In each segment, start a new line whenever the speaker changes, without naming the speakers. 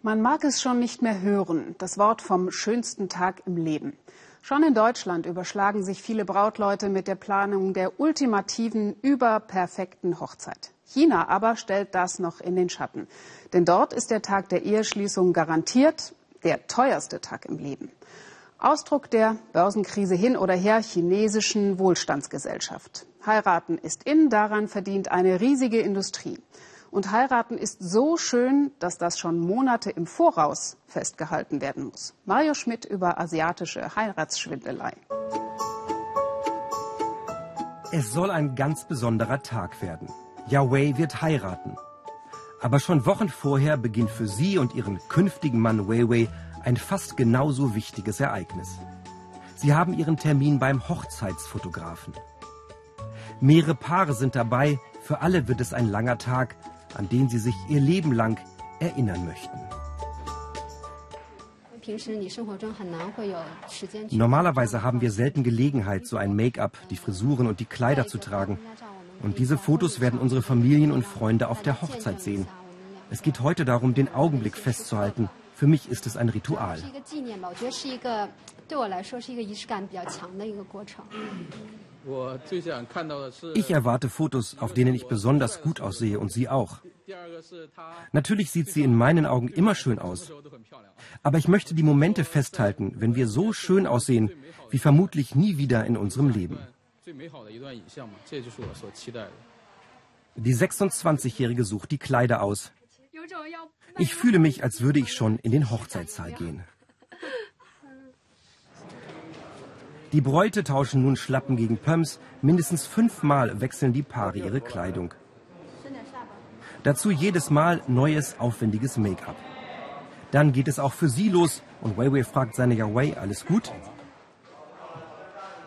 Man mag es schon nicht mehr hören, das Wort vom schönsten Tag im Leben. Schon in Deutschland überschlagen sich viele Brautleute mit der Planung der ultimativen, überperfekten Hochzeit. China aber stellt das noch in den Schatten. Denn dort ist der Tag der Eheschließung garantiert der teuerste Tag im Leben. Ausdruck der Börsenkrise hin oder her chinesischen Wohlstandsgesellschaft. Heiraten ist in, daran verdient eine riesige Industrie. Und heiraten ist so schön, dass das schon Monate im Voraus festgehalten werden muss. Mario Schmidt über asiatische Heiratsschwindelei.
Es soll ein ganz besonderer Tag werden. Yahweh wird heiraten. Aber schon Wochen vorher beginnt für sie und ihren künftigen Mann Weiwei ein fast genauso wichtiges Ereignis. Sie haben ihren Termin beim Hochzeitsfotografen. Mehrere Paare sind dabei, für alle wird es ein langer Tag, an den sie sich ihr Leben lang erinnern möchten. Normalerweise haben wir selten Gelegenheit, so ein Make-up, die Frisuren und die Kleider zu tragen. Und diese Fotos werden unsere Familien und Freunde auf der Hochzeit sehen. Es geht heute darum, den Augenblick festzuhalten. Für mich ist es ein Ritual. Ich erwarte Fotos, auf denen ich besonders gut aussehe und sie auch. Natürlich sieht sie in meinen Augen immer schön aus. Aber ich möchte die Momente festhalten, wenn wir so schön aussehen, wie vermutlich nie wieder in unserem Leben. Die 26-Jährige sucht die Kleider aus. Ich fühle mich, als würde ich schon in den Hochzeitssaal gehen. Die Bräute tauschen nun Schlappen gegen Pumps. Mindestens fünfmal wechseln die Paare ihre Kleidung. Dazu jedes Mal neues, aufwendiges Make-up. Dann geht es auch für sie los und Weiwei fragt seine Yahweh, alles gut?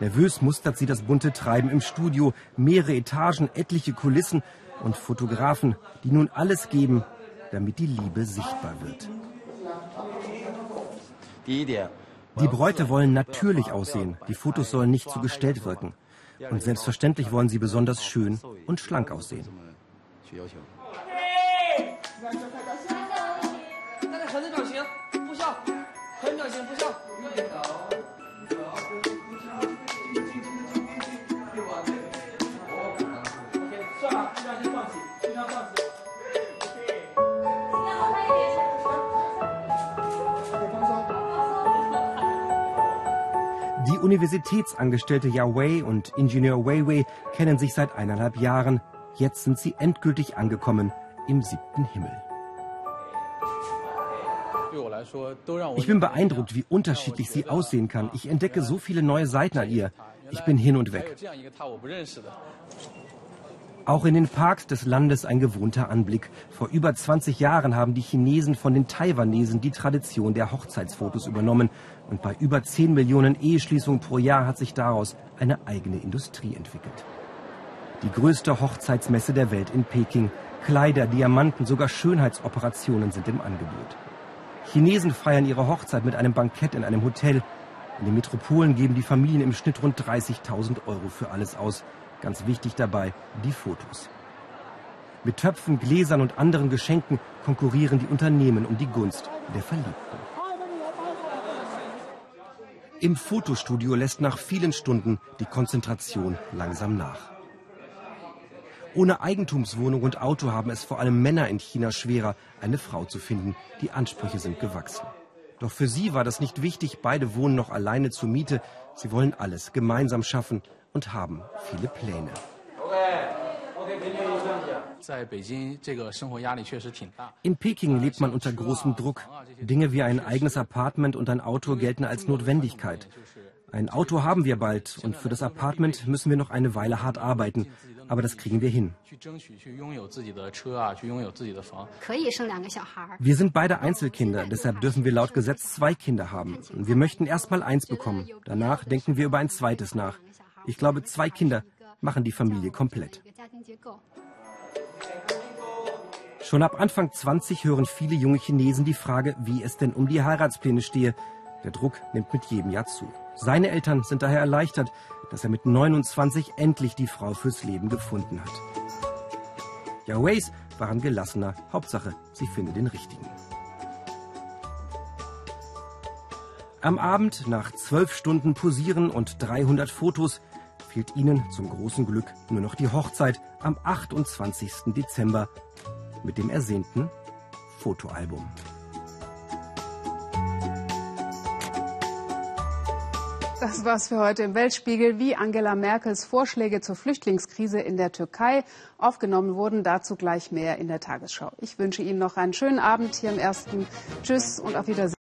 Nervös mustert sie das bunte Treiben im Studio, mehrere Etagen, etliche Kulissen und Fotografen, die nun alles geben, damit die Liebe sichtbar wird. Die Bräute wollen natürlich aussehen. Die Fotos sollen nicht zu gestellt wirken. Und selbstverständlich wollen sie besonders schön und schlank aussehen. Universitätsangestellte Yahweh und Ingenieur Weiwei kennen sich seit eineinhalb Jahren. Jetzt sind sie endgültig angekommen im siebten Himmel. Ich bin beeindruckt, wie unterschiedlich sie aussehen kann. Ich entdecke so viele neue Seiten an ihr. Ich bin hin und weg. Auch in den Parks des Landes ein gewohnter Anblick. Vor über 20 Jahren haben die Chinesen von den Taiwanesen die Tradition der Hochzeitsfotos übernommen. Und bei über 10 Millionen Eheschließungen pro Jahr hat sich daraus eine eigene Industrie entwickelt. Die größte Hochzeitsmesse der Welt in Peking. Kleider, Diamanten, sogar Schönheitsoperationen sind im Angebot. Chinesen feiern ihre Hochzeit mit einem Bankett in einem Hotel. In den Metropolen geben die Familien im Schnitt rund 30.000 Euro für alles aus. Ganz wichtig dabei die Fotos. Mit Töpfen, Gläsern und anderen Geschenken konkurrieren die Unternehmen um die Gunst der Verliebten. Im Fotostudio lässt nach vielen Stunden die Konzentration langsam nach. Ohne Eigentumswohnung und Auto haben es vor allem Männer in China schwerer, eine Frau zu finden. Die Ansprüche sind gewachsen. Doch für sie war das nicht wichtig. Beide wohnen noch alleine zur Miete. Sie wollen alles gemeinsam schaffen und haben viele Pläne. In Peking lebt man unter großem Druck. Dinge wie ein eigenes Apartment und ein Auto gelten als Notwendigkeit. Ein Auto haben wir bald und für das Apartment müssen wir noch eine Weile hart arbeiten. Aber das kriegen wir hin. Wir sind beide Einzelkinder, deshalb dürfen wir laut Gesetz zwei Kinder haben. Wir möchten erst mal eins bekommen. Danach denken wir über ein zweites nach. Ich glaube, zwei Kinder machen die Familie komplett. Schon ab Anfang 20 hören viele junge Chinesen die Frage, wie es denn um die Heiratspläne stehe. Der Druck nimmt mit jedem Jahr zu. Seine Eltern sind daher erleichtert, dass er mit 29 endlich die Frau fürs Leben gefunden hat. Yahwehs waren gelassener. Hauptsache, sie findet den richtigen. Am Abend, nach zwölf Stunden Posieren und 300 Fotos, fehlt ihnen zum großen Glück nur noch die Hochzeit am 28. Dezember mit dem ersehnten Fotoalbum.
Das war's für heute im Weltspiegel. Wie Angela Merkels Vorschläge zur Flüchtlingskrise in der Türkei aufgenommen wurden, dazu gleich mehr in der Tagesschau. Ich wünsche Ihnen noch einen schönen Abend hier im ersten. Tschüss und auf Wiedersehen.